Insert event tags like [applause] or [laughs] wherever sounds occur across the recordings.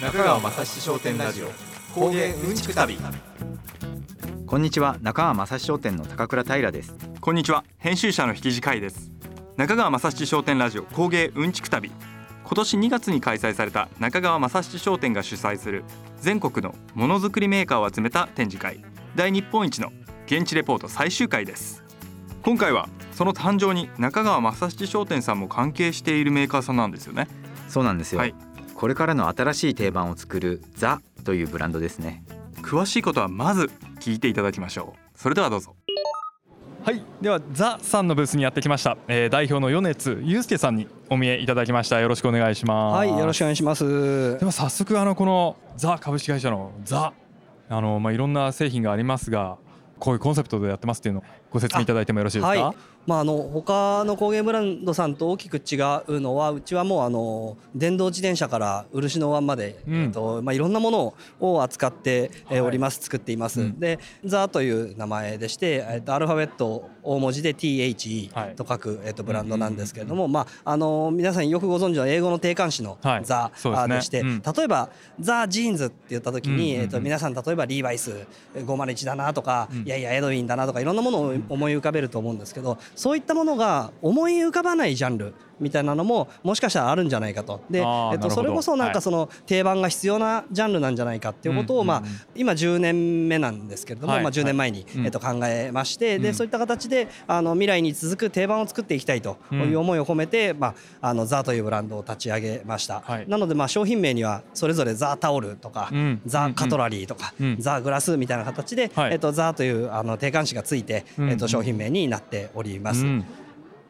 中川雅史商店ラジオ工芸うんちく旅。こんにちは中川正史商店の高倉平です。こんにちは編集者の引地海です。中川正七商店ラジオ工芸うんちく旅。今年2月に開催された中川正七商店が主催する全国のものづくりメーカーを集めた展示会。大日本一の現地レポート最終回です。今回はその誕生に中川正七商店さんも関係しているメーカーさんなんですよね。そうなんですよ、はいこれからの新しい定番を作るザというブランドですね。詳しいことはまず聞いていただきましょう。それではどうぞ。はい、ではザさんのブースにやってきました、えー、代表の米津祐介さんにお見えいただきました。よろしくお願いします。はい、よろしくお願いします。で。は早速あのこのザ株式会社のザあのまあいろんな製品がありますがこういうコンセプトでやってますっていうのをご説明いただいてもよろしいですか、はい、まああの他の工芸ブランドさんと大きく違うのはうちはもうあの電動自転車から漆のワンまで、うん。えっとまあいろんなものを扱っております、作っています。うん。でザという名前でしてえっとアルファベット大文字で THE はい。と書くえっとブランドなんですけれども、まああの皆さんよくご存知の英語の定冠詞のはい。ザでして、うん。例えばザジーンズって言った時に、えっと皆さん例えばリーバイス501だなとか、うん。いやいやエドウィンだなとかいろんなものを思い浮かべると思うんですけどそういったものが思い浮かばないジャンルみたいなのももしかしたらあるんじゃないかと。で、えっと、それこそなんはい。かその定番が必要なジャンルなんじゃないかっていうことを、まあ今10年目なんですけれども、はい。まあ、10年前に、うん。えっと、考えまして、うん。でそういった形であの未来に続く定番を作っていきたいという思いを込めて、まあ、あのザというブランドを立ち上げました、はい。なのでまあ商品名にはそれぞれザタオルとか、うん。ザカトラリーとか、うん。ザグラスみたいな形で、はい。えっと、ザというあの定冠詞がついて、うんえっと、商品名になっております。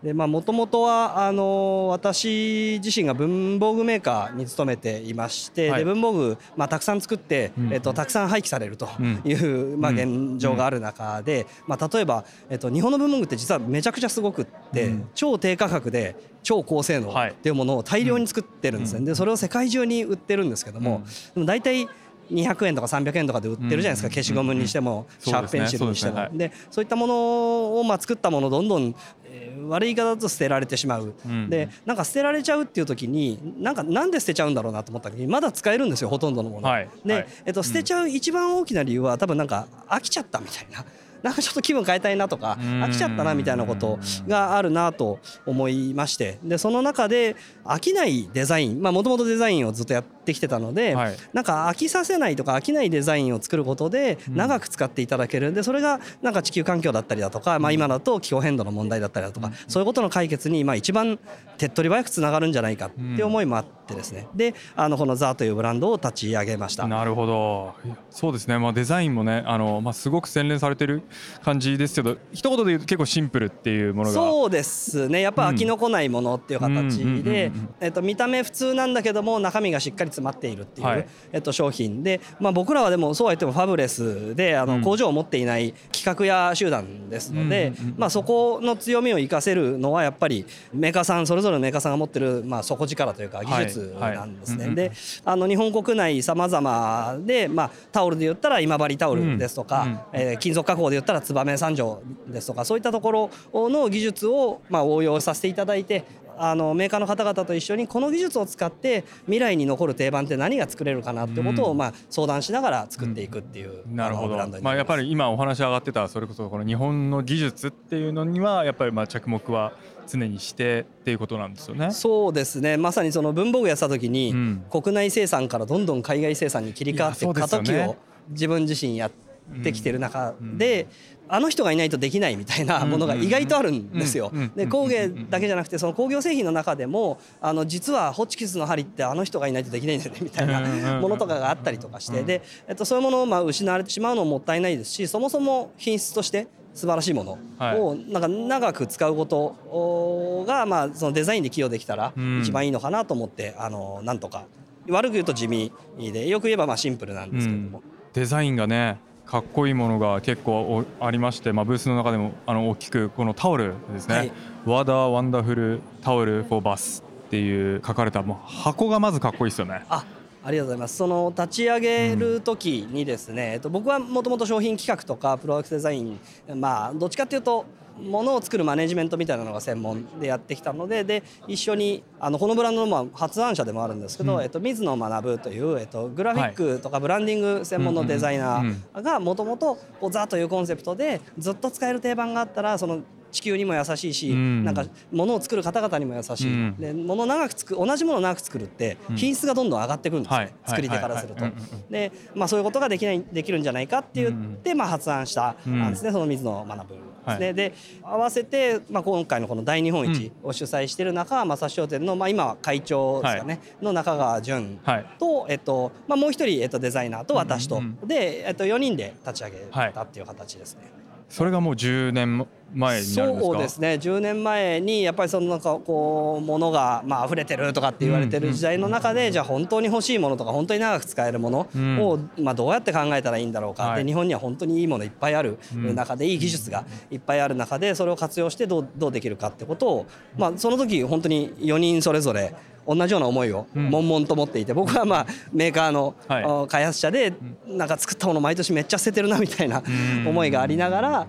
うんでまあもともとはあの私自身が文房具メーカーに勤めていまして、はいで文房具、まあ、たくさん作って、うんえっと、たくさん廃棄されるとうんいう、まあ、うん現状がある中で、まあ、例えば、えっと、日本の文房具って実はめちゃくちゃすごくって、うん超低価格で超高性能はいっていうものを大量に作ってるんですね、うんでそれを世界中に売ってるんですけども、でも大体200円とか300円とかで売ってるじゃないですか、うん消しゴムにしても、うんシャープペンシルにしても。でそういったものをまあ作ったものをどんどん、えー悪い言い方だと捨てられてしまう、うん。でなんか捨てられちゃうっていう時になんかなんで捨てちゃうんだろうなと思った時にまだ使えるんですよほとんどのもの、はい。で、はい。えっと、捨てちゃう一番大きな理由は多分なんか飽きちゃったみたいな。なんかちょっと気分変えたいなとかうん。飽きちゃったなみたいなことがあるなと思いまして。でその中で飽きないデザインもともとデザインをずっとやってきてたので、はい。なんか飽きさせないとか飽きないデザインを作ることでうん。長く使っていただける。んでそれがなんか地球環境だったりだとか、まあ、今だと気候変動の問題だったりだとかそういうことの解決にまあ一番手っ取り早くつながるんじゃないかっていう思いもあってですね。であのこのザというブランドを立ち上げました。なるほど。そうですね、まあ、デザインもねあの、まあ、すごく洗練されてる感じですけど一言で言うと結構シンプルっていうものが。そうですね。やっぱ飽きのこないものっていう形でうん、えっと、見た目普通なんだけども中身がしっかり詰まっているっていう、はい。えっと、商品。で、まあ、僕らはでもそうは言ってもファブレスであうん。の工場を持っていない企画屋集団ですので、まあ、そこの強みを生かせるのはやっぱりメーカーさんそれぞれのメーカーさんが持ってる、まあ、底力というか技術はいなんですね。はい。であの日本国内さまざまで、まあ、タオルで言ったら今治タオルですとか、うんうんえー金属加工で言ったら燕三条ですとかそういったところの技術をまあ応用させていただいてあのメーカーの方々と一緒にこの技術を使って未来に残る定番って何が作れるかなってことをうん。まあ相談しながら作っていくっていう、なるほど。あのブランドにまあ、やっぱりり今お話上がってたそれこそこの日本の技術っていうのにはやっぱりまあ着目は常にしてっていうことなんですよね。そうですね。まさにその文房具やった時に、うん。国内生産からどんどん海外生産に切り替わって過渡期を自分自身やってきてる中で、あの人がいないとできないみたいなものが意外とあるんですよ。で工芸だけじゃなくてその工業製品の中でもあの実はホチキスの針ってあの人がいないとできないんだよねみたいなものとかがあったりとかして。で、えっと、そういうものをまあ失われてしまうのももったいないですしそもそも品質として素晴らしいものをなんか長く使うことがまあそのデザインで寄与できたらうん。一番いいのかなと思ってあのなんとか。悪く言うと地味でよく言えばまあシンプルなんですけれども。デザインがねかっこいいものが結構おありまして、まあ、ブースの中でもあの大きくこのタオルですね、はい。ワダーワンダフルタオルフォーバスっていう書かれたもう箱がまずかっこいいですよね。あありがとうございます。その立ち上げる時にですね、えっと、僕はもともと商品企画とかプロダクトデザインまあどっちかっていうとものを作るマネジメントみたいなのが専門でやってきたのでで一緒にあのこのブランドのまあ発案者でもあるんですけど、うん。えっと、水野学という、えっと、グラフィックとかブランディング専門のデザイナーがもともと「ザ」というコンセプトでずっと使える定番があったらその地球にも優しいし、うん。なんか物を作る方々にも優しい、うん。で物長く作同じものを長く作るって品質がどんどん上がってくるんですよ、はい。作り手からすると。はいはいはい。うんうん。で、まあ、そういうことができないできるんじゃないかって言って、まあ、発案したん。ですね、その水野学ですね。はい。で合わせて、まあ、今回のこの大日本一を主催している中川正史商店の、まあ、今は会長ですかね、の中川淳はい。と、えっとまあ、もう一人、えっと、デザイナーと私と、うんうんで、えっと、4人で立ち上げはいたっていう形ですね。それがもう10年前になるんですか？そうですね。10年前にやっぱりそのなんかこう物がまあ溢れてるとかって言われてる時代の中でじゃあ本当に欲しいものとか本当に長く使えるものをまあどうやって考えたらいいんだろうか。はい。で日本には本当にいいものいっぱいある。中でいい技術がいっぱいある中でそれを活用してどうどうできるかってことをまあその時本当に4人それぞれ同じような思いをん。悶々と持っていて僕はまあメーカーの開発者でなんか作ったもの毎年めっちゃ捨ててるなみたいなうん。思いがありながら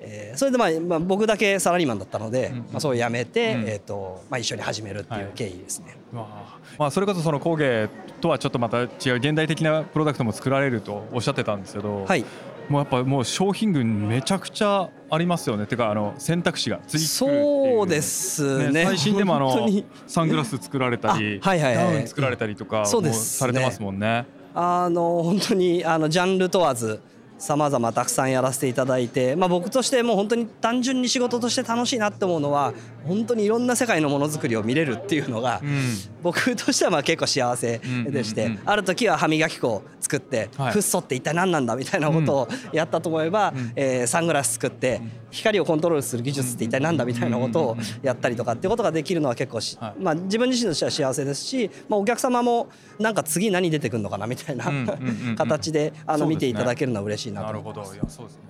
えーそれでまあまあ僕だけサラリーマンだったのでまあそう辞めてうん。えっとまあ一緒に始めるっていはい。う経緯ですね。わあまあ、それこそその工芸とはちょっとまた違う現代的なプロダクトも作られるとおっしゃってたんですけど、はいもうやっぱもう商品群めちゃくちゃありますよね。てかあの選択肢が次作るっていう。そうですね。最新でもあのサングラス作られたり、あはいはいはいダウン作られたりとかもされてますもんね。あの本当にあのジャンル問わずさまざまたくさんやらせていただいて、まあ、僕としてもう本当に単純に仕事として楽しいなって思うのは本当にいろんな世界のものづくりを見れるっていうのが、うん。僕としてはまあ結構幸せでして、うんうんうんある時は歯磨き粉を作って、はい。フッ素って一体何なんだみたいなことをやったと思えば、えーサングラス作って光をコントロールする技術って一体何だみたいなことをやったりとかっていうことができるのは結構し、はい。まあ、自分自身としては幸せですし、まあ、お客様もなんか次何出てくるのかなみたいなうんうんうんうん形であの見ていただけるのは嬉しいなとなるほど。思います。いやそうですね。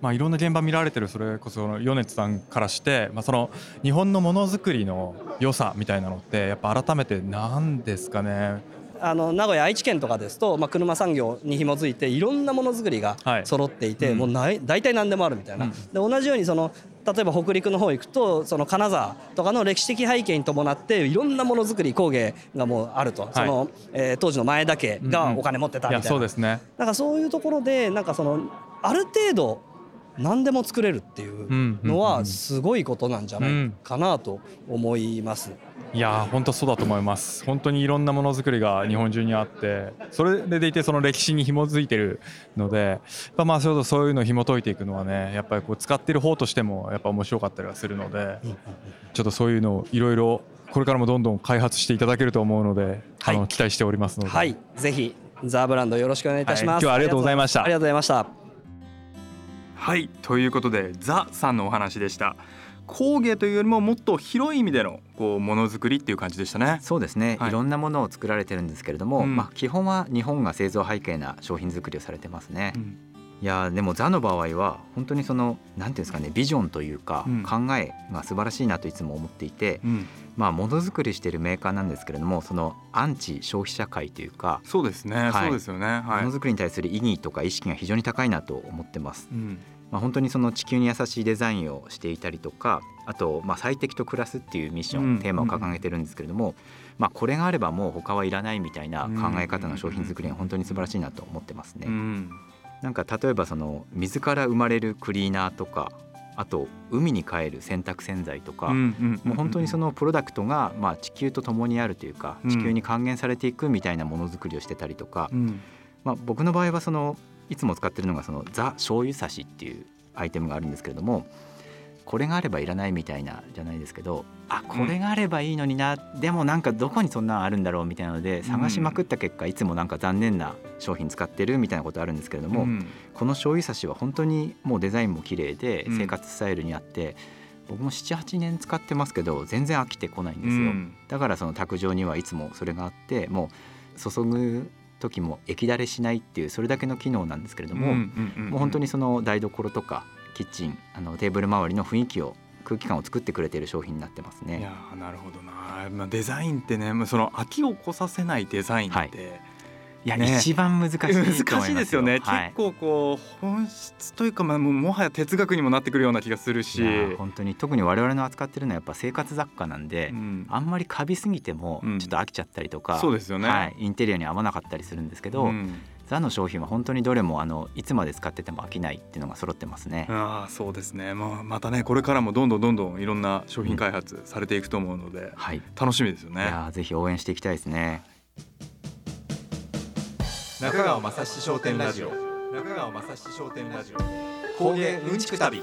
まあ、いろんな現場見られてる。それこその米津さんからして、まあ、その日本のものづくりの良さみたいなのってやっぱ改めて何ですかね？あの名古屋愛知県とかですと、まあ、車産業に紐づいていろんなものづくりがはい。揃っていて、うん。もうない大体何でもあるみたいな、うん。で同じようにその例えば北陸の方行くとその金沢とかの歴史的背景に伴っていろんなものづくり工芸がもうあると、そのえー当時の前田家がお金持ってたみたいな、そうですね。なんかそういうところでなんかそのある程度何でも作れるっていうのうんうんうんはすごいことなんじゃないかなと思います。いやー本当そうだと思います。本当にいろんなものづくりが日本中にあってそれでいてその歴史に紐づいてるのでやっぱまあそうそういうのを紐解いていくのはねやっぱりこう使ってる方としてもやっぱ面白かったりはするのでちょっとそういうのをいろいろこれからもどんどん開発していただけると思うので、はい。あの期待しておりますので、はい、ぜひザブランドよろしくお願いいたします。はい。今日はありがとうございました。ありがとうございました。はい。ということでザさんのお話でした工芸というよりももっと広い意味でのこうものづくりっていう感じでしたね。そうですね、はい。い、ろんなものを作られてるんですけれども、うん。まあ、基本は日本が製造背景な商品作りをされてますね、うん。いやーでもザの場合は本当にそのなんていうんですかねビジョンというか、うん。考えが素晴らしいなといつも思っていて、うん。まあものづくりしているメーカーなんですけれどもそのアンチ消費者会というか、そうですね、はい。そうですよね。はい。ものづくりに対する意義とか意識が非常に高いなと思ってます。うんまあ、本当にその地球に優しいデザインをしていたりとかあとまあ最適と暮らすっていうミッション、うん。テーマを掲げてるんですけれども、まあ、これがあればもう他はいらないみたいな考え方の商品作りが本当に素晴らしいなと思ってますね。うん。なんか例えばその水から生まれるクリーナーとかあと海に帰る洗濯洗剤とか、もう本当にそのプロダクトがまあ地球と共にあるというかうん。地球に還元されていくみたいなものづくりをしてたりとか、うん。まあ、僕の場合はそのいつも使ってるのがそのザ醤油差しっていうアイテムがあるんですけれどもこれがあればいらないみたいなじゃないですけどあこれがあればいいのにな、でもなんかどこにそんなのあるんだろうみたいなので探しまくった結果いつもなんか残念な商品使ってるみたいなことあるんですけれども、うん。この醤油差しは本当にもうデザインも綺麗でうん。生活スタイルにあって、僕も78年使ってますけど全然飽きてこないんですよ、うん。だからその卓上にはいつもそれがあってもう注ぐ時も液だれしないっていうそれだけの機能なんですけれども、もう本当にその台所とかキッチンあのテーブル周りの雰囲気を空気感を作ってくれている商品になってますいやなるほどな、まあ、デザインってねまあその飽きをこさせないデザインって、はいいや、ね。一番難しい難しいですよね、はい。結構こう本質というか、まあ、もはや哲学にもなってくるような気がするし。本当に。特に我々の扱ってるのはやっぱ生活雑貨なんで、うん。あんまりカビすぎてもうん。ちょっと飽きちゃったりとか、そうですよね。はい、インテリアに合わなかったりするんですけど、うん。ザの商品は本当にどれもあのいつまで使ってても飽きないっていうのが揃ってますね。ああそうですね、まあ、またねこれからもどんどんどんどんいろんな商品開発されていくと思うので、はい、楽しみですよね。いやーぜひ応援していきたいですね。中川正七商店ラジオ。中川正七商店ラジオ。工芸うんちく旅。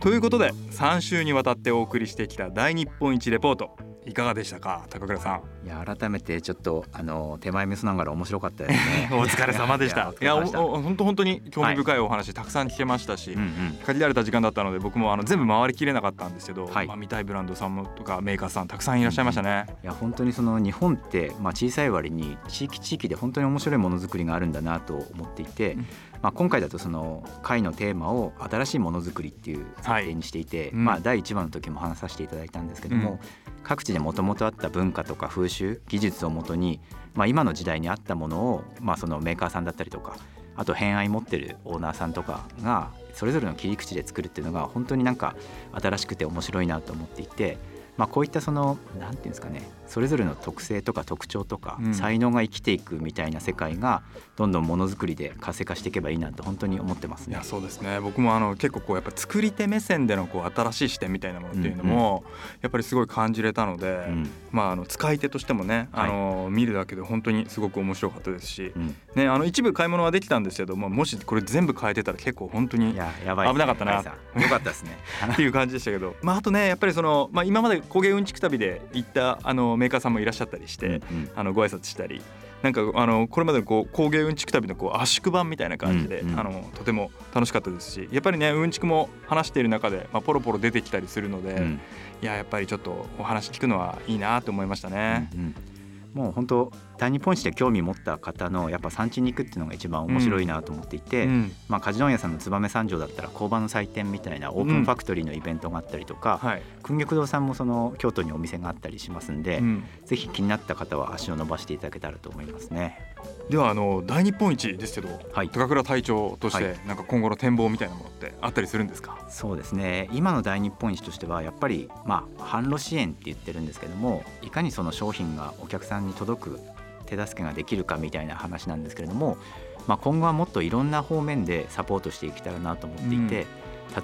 ということで3週にわたってお送りしてきた大日本一レポートいかがでしたか高倉さん？いや改めてちょっとあの手前味噌ながら面白かったですね [laughs] [laughs] お疲れ様でした。いや本当本当に興味深いお話たくさん聞けましたし、うんうん限られた時間だったので僕もあの全部回りきれなかったんですけど、はいまあ、見たいブランドさんもとかメーカーさんたくさんいらっしゃいましたね。いや本当にその日本って、まあ、小さい割に地域地域で本当に面白いものづくりがあるんだなと思っていて、うんまあ、今回だとその会のテーマを新しいものづくりっていう設定にしていて、うん。まあ、第1話の時も話させていただいたんですけども、各地でもともとあった文化とか風習技術をもとに、まあ、今の時代に合ったものを、まあ、そのメーカーさんだったりとかあと偏愛持ってるオーナーさんとかがそれぞれの切り口で作るっていうのが本当になんか新しくて面白いなと思っていて、まあ、こういったそのなんていうんですかねそれぞれの特性とか特徴とかうん。才能が生きていくみたいな世界がどんどんものづくりで活性化していけばいいなと本当に思ってますね。いや。そうですね。僕もあの結構こうやっぱ作り手目線でのこう新しい視点みたいなものっていうのもやっぱりすごい感じれたので、うん。まああの使い手としてもね、はい。あの見るだけで本当にすごく面白かったですし、うん。ねあの一部買い物はできたんですけどももしこれ全部変えてたら結構本当にいややばい。ですね危なかったな。よかったですね。[laughs] っていう感じでしたけど、まああとねやっぱりそのまあ今まで工芸うんちく旅で行ったあのメーカーさんもいらっしゃったりして、うんうんあのご挨拶したり。なんかあのこれまでのこう工芸うんちく旅のこう圧縮版みたいな感じで、うんうんあのとても楽しかったですしやっぱりねうんちくも話している中で、まあ、ポロポロ出てきたりするので、うんいややっぱりちょっとお話聞くのはいいなと思いましたね。うんうんもう本当大日本史で興味持った方のやっぱ産地に行くっていうのが一番面白いなと思っていて、うん。まあ、梶問屋さんの燕三条だったら工場の祭典みたいなオープンファクトリーのイベントがあったりとか、はい、訓玉堂さんもその京都にお店があったりしますんで、うん。ぜひ気になった方は足を伸ばしていただけたらと思いますね。ではあの大日本一ですけど、はい。高倉隊長として、はい。なんか今後の展望みたいなものってあったりするんですか、そうですね。今の大日本一としてはやっぱりまあ販路支援って言ってるんですけどもいかにその商品がお客さんに届く手助けができるかみたいな話なんですけれども、まあ、今後はもっといろんな方面でサポートしていけたらなと思っていて、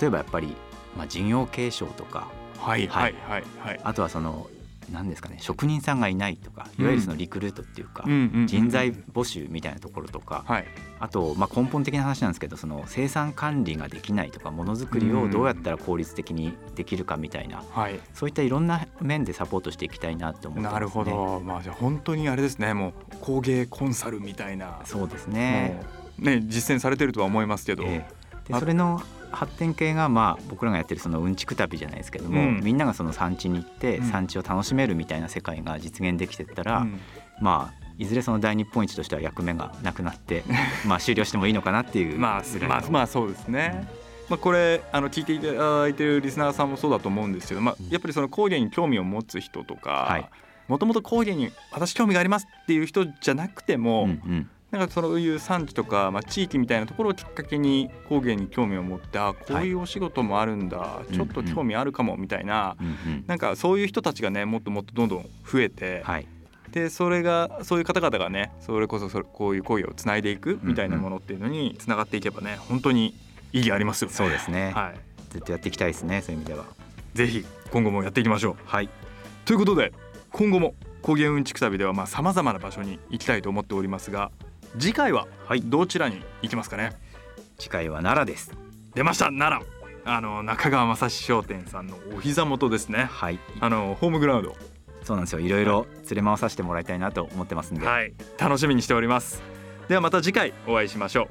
例えばやっぱり、まあ、事業継承とかはいははいいはいはい。あとはその何ですかね職人さんがいないとかいわゆるそのリクルートっていうか、人材募集みたいなところとか、はいあと、まあ、根本的な話なんですけどその生産管理ができないとかものづくりをどうやったら効率的にできるかみたいな、はい。そういったいろんな面でサポートしていきたいなと思ってます、ね、なるほど。まあじゃあ本当にあれですね。もう工芸コンサルみたいな。そうですね。ね実践されてるとは思いますけど。ええであそれの発展系がまあ僕らがやってるそのうんちく旅じゃないですけども、うん。みんながその産地に行ってうん。産地を楽しめるみたいな世界が実現できてったら、うん。まあいずれその大日本一としては役目がなくなって [laughs] まあ終了してもいいのかなっていうまあまあまあそうですね。まあ、これあの聞いていただいてるリスナーさんもそうだと思うんですけど、まあ、やっぱりその工芸に興味を持つ人とはい。かもともと工芸に私興味がありますっていう人じゃなくても、うんうんなんかそういう産地とか、まあ、地域みたいなところをきっかけに工芸に興味を持ってあこういうお仕事もあるんだ、いちょっと興味あるかもみたいな、うんうん。なんかそういう人たちがねもっともっとどんどん増えて、はい。でそれがそういう方々がねそれこそそれこういう工芸をつないでいくみたいなものっていうのにつながっていけばね本当に意義ありますよね。そうですね。はい、ずっとやっていきたいですねそういう意味では。ぜひ今後もやっていきましょう。はい。ということで今後も工芸うんちく旅ではまあ様々な場所に行きたいと思っておりますが次回ははい。どちらに行きますかね？次回は奈良です。出ました！奈良。あの中川正史商店さんのお膝元ですね。はい。あのホームグラウンド。そうなんですよ。いろいろ連れ回させてもらいたいなと思ってますんで、はい。楽しみにしております。ではまた次回お会いしましょ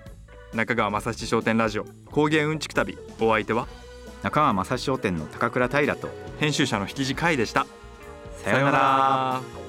う。中川正史商店ラジオ。工芸うんちく旅。お相手は？中川正史商店の高倉平と編集者の引地海でした。さようなら